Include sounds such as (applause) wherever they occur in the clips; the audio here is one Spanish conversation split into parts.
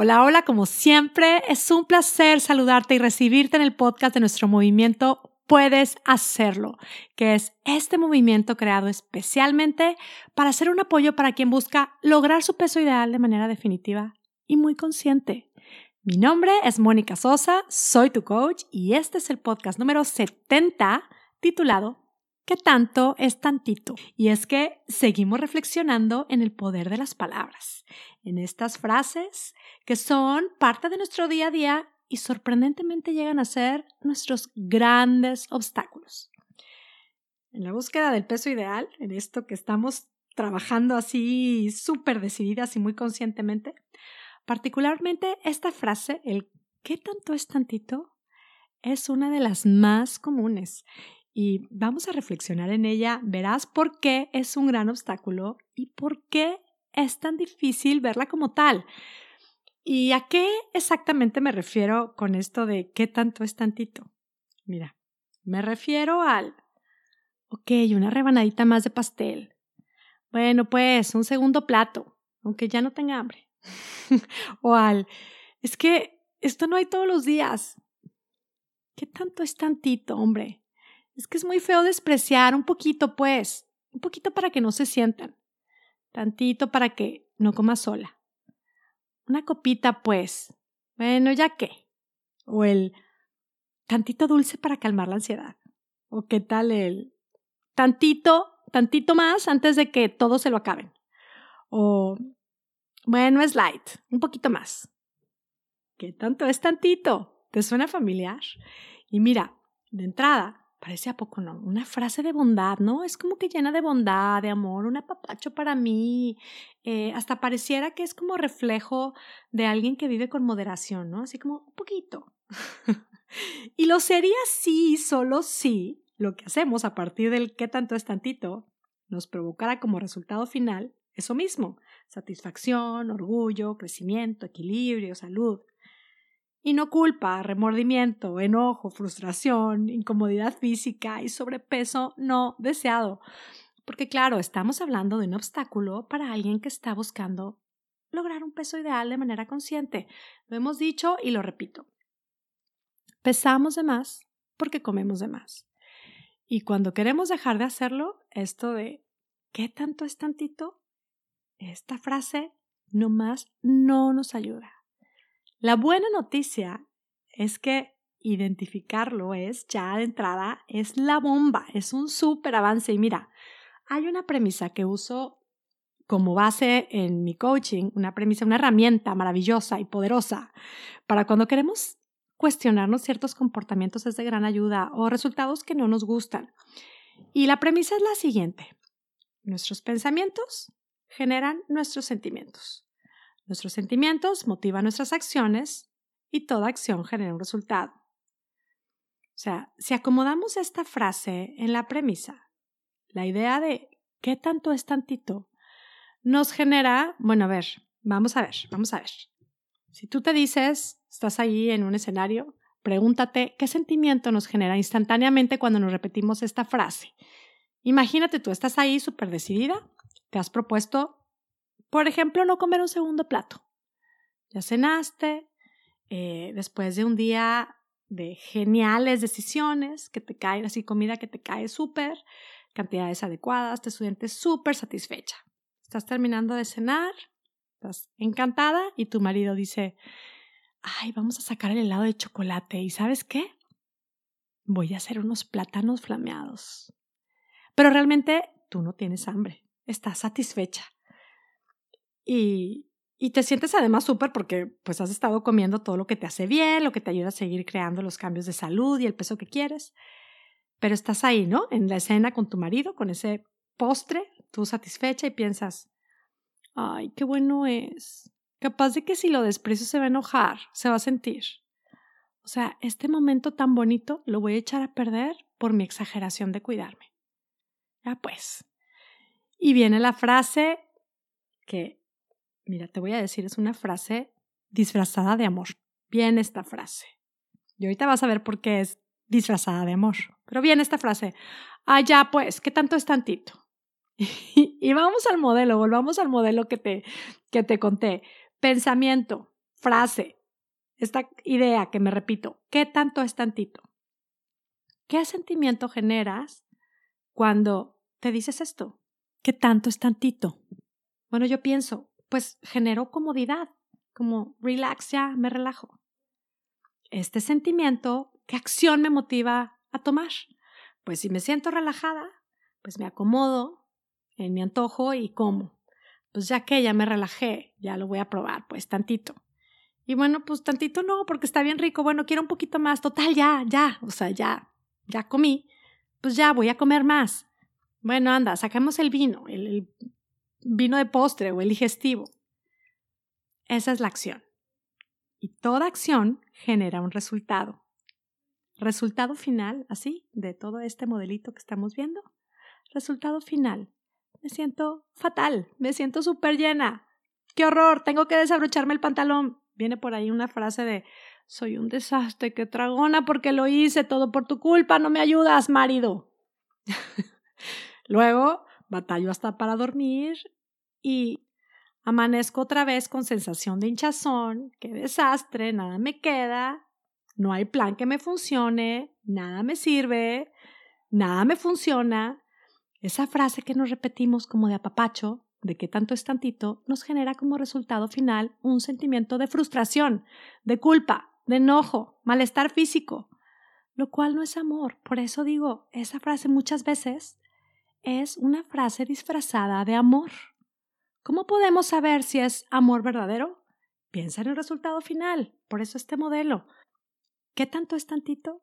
Hola, hola, como siempre, es un placer saludarte y recibirte en el podcast de nuestro movimiento Puedes hacerlo, que es este movimiento creado especialmente para ser un apoyo para quien busca lograr su peso ideal de manera definitiva y muy consciente. Mi nombre es Mónica Sosa, soy tu coach y este es el podcast número 70 titulado ¿Qué tanto es tantito? Y es que seguimos reflexionando en el poder de las palabras, en estas frases que son parte de nuestro día a día y sorprendentemente llegan a ser nuestros grandes obstáculos. En la búsqueda del peso ideal, en esto que estamos trabajando así súper decididas y muy conscientemente, particularmente esta frase, el ¿qué tanto es tantito? es una de las más comunes y vamos a reflexionar en ella, verás por qué es un gran obstáculo y por qué es tan difícil verla como tal. ¿Y a qué exactamente me refiero con esto de qué tanto es tantito? Mira, me refiero al, ok, una rebanadita más de pastel. Bueno, pues un segundo plato, aunque ya no tenga hambre. (laughs) o al, es que esto no hay todos los días. ¿Qué tanto es tantito, hombre? Es que es muy feo despreciar un poquito, pues, un poquito para que no se sientan, tantito para que no coma sola. Una copita, pues, bueno, ya qué. O el tantito dulce para calmar la ansiedad. O qué tal el tantito, tantito más antes de que todos se lo acaben. O, bueno, es light, un poquito más. ¿Qué tanto es tantito? ¿Te suena familiar? Y mira, de entrada, Parece a poco no, una frase de bondad, ¿no? Es como que llena de bondad, de amor, un apapacho para mí. Eh, hasta pareciera que es como reflejo de alguien que vive con moderación, ¿no? Así como un poquito. (laughs) y lo sería sí, solo si lo que hacemos a partir del qué tanto es tantito nos provocara como resultado final eso mismo, satisfacción, orgullo, crecimiento, equilibrio, salud. Y no culpa, remordimiento, enojo, frustración, incomodidad física y sobrepeso no deseado. Porque claro, estamos hablando de un obstáculo para alguien que está buscando lograr un peso ideal de manera consciente. Lo hemos dicho y lo repito. Pesamos de más porque comemos de más. Y cuando queremos dejar de hacerlo, esto de ¿qué tanto es tantito? Esta frase nomás no nos ayuda. La buena noticia es que identificarlo es ya de entrada, es la bomba, es un súper avance. Y mira, hay una premisa que uso como base en mi coaching, una premisa, una herramienta maravillosa y poderosa para cuando queremos cuestionarnos ciertos comportamientos es de gran ayuda o resultados que no nos gustan. Y la premisa es la siguiente. Nuestros pensamientos generan nuestros sentimientos. Nuestros sentimientos motivan nuestras acciones y toda acción genera un resultado. O sea, si acomodamos esta frase en la premisa, la idea de qué tanto es tantito, nos genera, bueno, a ver, vamos a ver, vamos a ver. Si tú te dices, estás ahí en un escenario, pregúntate qué sentimiento nos genera instantáneamente cuando nos repetimos esta frase. Imagínate tú, estás ahí súper decidida, te has propuesto por ejemplo, no comer un segundo plato. Ya cenaste, eh, después de un día de geniales decisiones, que te cae así comida que te cae súper, cantidades adecuadas, te sientes súper satisfecha. Estás terminando de cenar, estás encantada y tu marido dice, ay, vamos a sacar el helado de chocolate y ¿sabes qué? Voy a hacer unos plátanos flameados. Pero realmente tú no tienes hambre, estás satisfecha y, te sientes además súper porque pues has estado comiendo todo lo que te hace bien, lo que te ayuda a seguir creando los cambios de salud y el peso que quieres. Pero estás ahí, ¿no? En la escena con tu marido, con ese postre, tú satisfecha y piensas, ay, qué bueno es. Capaz de que si lo desprecio se va a enojar, se va a sentir. O sea, este momento tan bonito lo voy a echar a perder por mi exageración de cuidarme. Ya pues. Y viene la frase que Mira, te voy a decir, es una frase disfrazada de amor. Bien esta frase. Y ahorita vas a ver por qué es disfrazada de amor. Pero bien esta frase. Ah, ya, pues, ¿qué tanto es tantito? (laughs) y vamos al modelo, volvamos al modelo que te, que te conté. Pensamiento. frase, esta idea que me repito, ¿qué tanto es tantito? ¿Qué sentimiento generas cuando te dices esto? ¿Qué tanto es tantito? Bueno, yo pienso, pues genero comodidad, como relax ya, me relajo. Este sentimiento, ¿qué acción me motiva a tomar? Pues si me siento relajada, pues me acomodo en mi antojo y como. Pues ya que ya me relajé, ya lo voy a probar, pues tantito. Y bueno, pues tantito no, porque está bien rico. Bueno, quiero un poquito más. Total, ya, ya. O sea, ya, ya comí. Pues ya voy a comer más. Bueno, anda, sacamos el vino, el vino de postre o el digestivo. Esa es la acción. Y toda acción genera un resultado. Resultado final, así, de todo este modelito que estamos viendo. Resultado final. Me siento fatal, me siento súper llena. ¡Qué horror! Tengo que desabrocharme el pantalón. Viene por ahí una frase de soy un desastre, qué tragona porque lo hice todo por tu culpa, no me ayudas, marido. (laughs) Luego batallo hasta para dormir y amanezco otra vez con sensación de hinchazón, qué desastre, nada me queda, no hay plan que me funcione, nada me sirve, nada me funciona. Esa frase que nos repetimos como de apapacho, de que tanto es tantito, nos genera como resultado final un sentimiento de frustración, de culpa, de enojo, malestar físico, lo cual no es amor. Por eso digo, esa frase muchas veces es una frase disfrazada de amor. ¿Cómo podemos saber si es amor verdadero? Piensa en el resultado final. Por eso este modelo. ¿Qué tanto es tantito?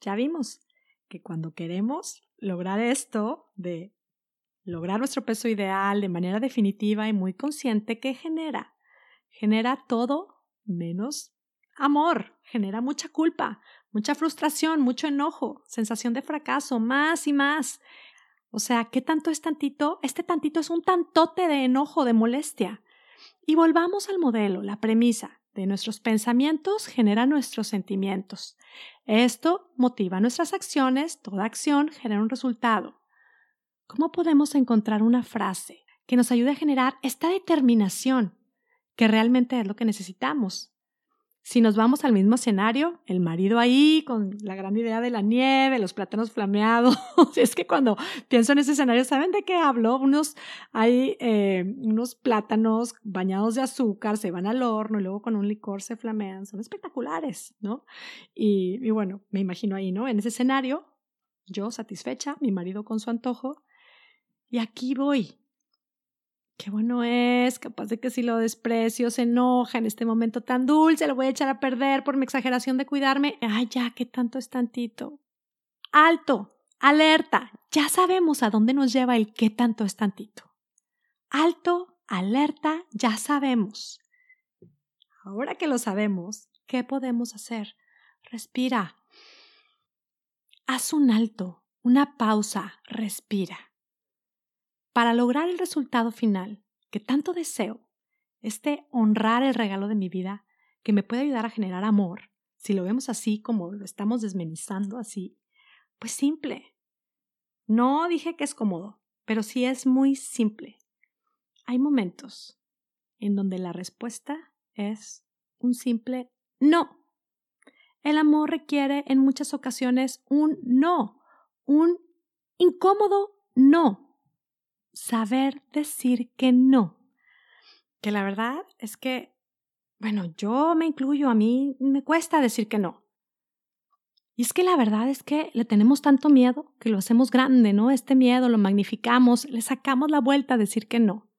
Ya vimos que cuando queremos lograr esto de lograr nuestro peso ideal de manera definitiva y muy consciente, ¿qué genera? Genera todo menos amor, genera mucha culpa, mucha frustración, mucho enojo, sensación de fracaso, más y más. O sea, ¿qué tanto es tantito? Este tantito es un tantote de enojo, de molestia. Y volvamos al modelo, la premisa de nuestros pensamientos genera nuestros sentimientos. Esto motiva nuestras acciones, toda acción genera un resultado. ¿Cómo podemos encontrar una frase que nos ayude a generar esta determinación que realmente es lo que necesitamos? Si nos vamos al mismo escenario, el marido ahí con la gran idea de la nieve, los plátanos flameados, (laughs) es que cuando pienso en ese escenario, ¿saben de qué hablo? Unos, hay eh, unos plátanos bañados de azúcar, se van al horno y luego con un licor se flamean, son espectaculares, ¿no? Y, y bueno, me imagino ahí, ¿no? En ese escenario, yo satisfecha, mi marido con su antojo, y aquí voy, qué bueno es, capaz de que si lo desprecio se enoja en este momento tan dulce, lo voy a echar a perder por mi exageración de cuidarme. Ay, ya, qué tanto es tantito. Alto, alerta, ya sabemos a dónde nos lleva el qué tanto es tantito. Alto, alerta, ya sabemos. Ahora que lo sabemos, ¿qué podemos hacer? Respira. Haz un alto, una pausa, respira. Para lograr el resultado final que tanto deseo, este honrar el regalo de mi vida que me puede ayudar a generar amor, si lo vemos así como lo estamos desmenizando así, pues simple. No dije que es cómodo, pero sí es muy simple. Hay momentos en donde la respuesta es un simple no. El amor requiere en muchas ocasiones un no, un incómodo no saber decir que no. Que la verdad es que, bueno, yo me incluyo, a mí me cuesta decir que no. Y es que la verdad es que le tenemos tanto miedo que lo hacemos grande, ¿no? Este miedo lo magnificamos, le sacamos la vuelta a decir que no.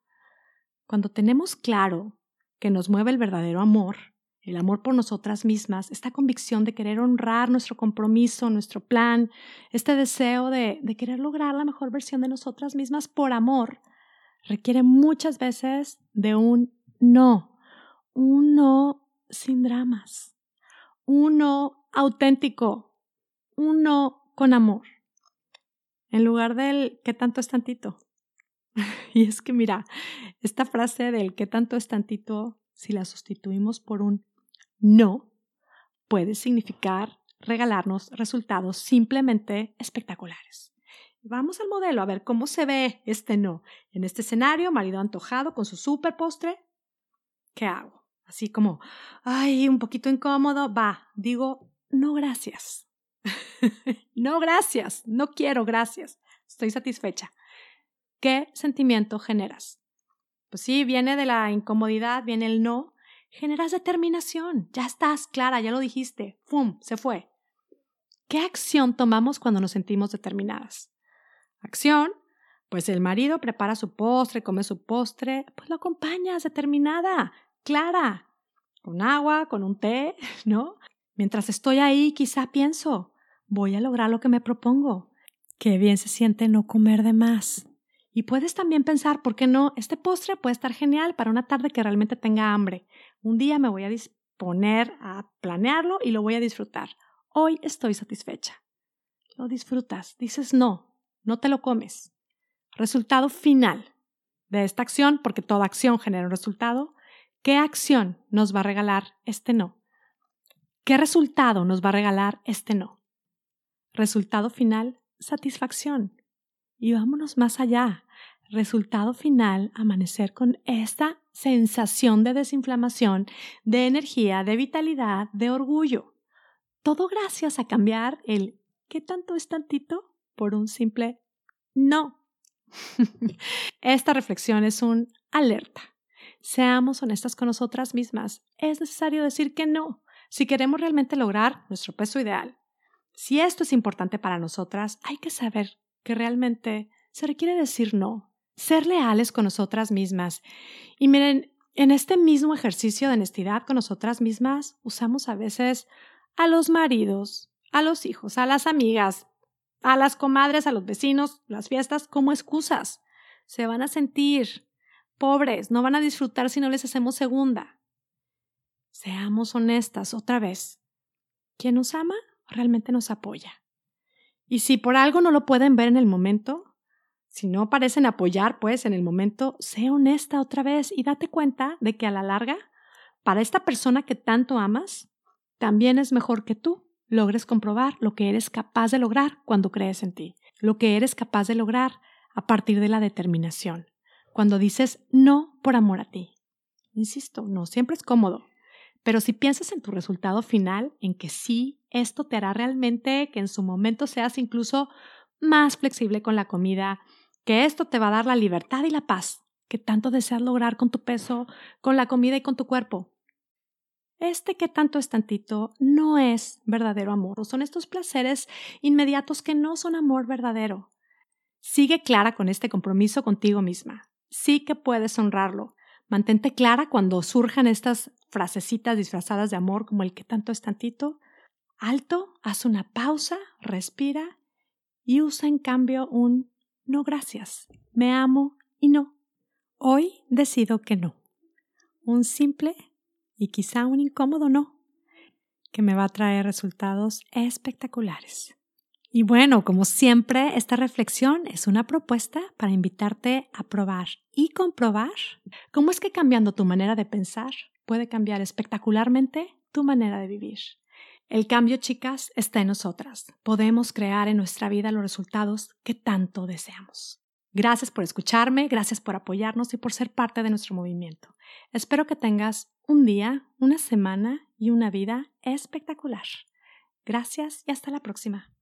Cuando tenemos claro que nos mueve el verdadero amor, el amor por nosotras mismas, esta convicción de querer honrar nuestro compromiso, nuestro plan, este deseo de, querer lograr la mejor versión de nosotras mismas por amor, requiere muchas veces de un no, un no sin dramas, un no auténtico, un no con amor, en lugar del que tanto es tantito. (laughs) y es que mira, esta frase del que tanto es tantito, si la sustituimos por un no puede significar regalarnos resultados simplemente espectaculares. Vamos al modelo a ver cómo se ve este no. En este escenario, marido antojado con su super postre, ¿qué hago? así como, ay, un poquito incómodo, va, digo, no gracias. (laughs) no gracias, no quiero gracias, estoy satisfecha. ¿Qué sentimiento generas? Pues sí, viene de la incomodidad, viene el no, generas determinación, ya estás clara, ya lo dijiste, ¡fum! Se fue. ¿Qué acción tomamos cuando nos sentimos determinadas? Acción, pues el marido prepara su postre, come su postre, pues lo acompañas determinada, clara, con agua, con un té, (laughs) ¿no? Mientras estoy ahí, quizá pienso, voy a lograr lo que me propongo. Qué bien se siente no comer de más. Y puedes también pensar, ¿por qué no? Este postre puede estar genial para una tarde que realmente tenga hambre. Un día me voy a disponer a planearlo y lo voy a disfrutar. Hoy estoy satisfecha. Lo disfrutas, dices no, no te lo comes. Resultado final de esta acción, porque toda acción genera un resultado, ¿qué acción nos va a regalar este no? ¿Qué resultado nos va a regalar este no? Resultado final, satisfacción. Y vámonos más allá. Resultado final, amanecer con esta sensación de desinflamación, de energía, de vitalidad, de orgullo. Todo gracias a cambiar el ¿qué tanto es tantito? por un simple no. (laughs) Esta reflexión es un alerta. Seamos honestas con nosotras mismas. Es necesario decir que no si queremos realmente lograr nuestro peso ideal. Si esto es importante para nosotras, hay que saber que realmente se requiere decir no, ser leales con nosotras mismas. Y miren, en este mismo ejercicio de honestidad con nosotras mismas, usamos a veces a los maridos, a los hijos, a las amigas, a las comadres, a los vecinos, las fiestas como excusas. Se van a sentir pobres, no van a disfrutar si no les hacemos segunda. Seamos honestas otra vez. ¿Quién nos ama realmente nos apoya. Y si por algo no lo pueden ver en el momento, si no parecen apoyar, pues en el momento, sé honesta otra vez y date cuenta de que a la larga, para esta persona que tanto amas, también es mejor que tú logres comprobar lo que eres capaz de lograr cuando crees en ti, lo que eres capaz de lograr a partir de la determinación, cuando dices no por amor a ti. Insisto, no siempre es cómodo, pero si piensas en tu resultado final, en que sí, esto te hará realmente que en su momento seas incluso más flexible con la comida, que esto te va a dar la libertad y la paz que tanto deseas lograr con tu peso, con la comida y con tu cuerpo. Este que tanto es tantito no es verdadero amor, son estos placeres inmediatos que no son amor verdadero. Sigue clara con este compromiso contigo misma. Sí que puedes honrarlo, Mantente clara cuando surjan estas frasecitas disfrazadas de amor como el que tanto es tantito. Alto, haz una pausa, respira y usa en cambio un no gracias, me amo y no. Hoy decido que no. Un simple y quizá un incómodo no, que me va a traer resultados espectaculares. Y bueno, como siempre, esta reflexión es una propuesta para invitarte a probar y comprobar cómo es que cambiando tu manera de pensar puede cambiar espectacularmente tu manera de vivir. El cambio, chicas, está en nosotras. Podemos crear en nuestra vida los resultados que tanto deseamos. Gracias por escucharme, gracias por apoyarnos y por ser parte de nuestro movimiento. Espero que tengas un día, una semana y una vida espectacular. Gracias y hasta la próxima.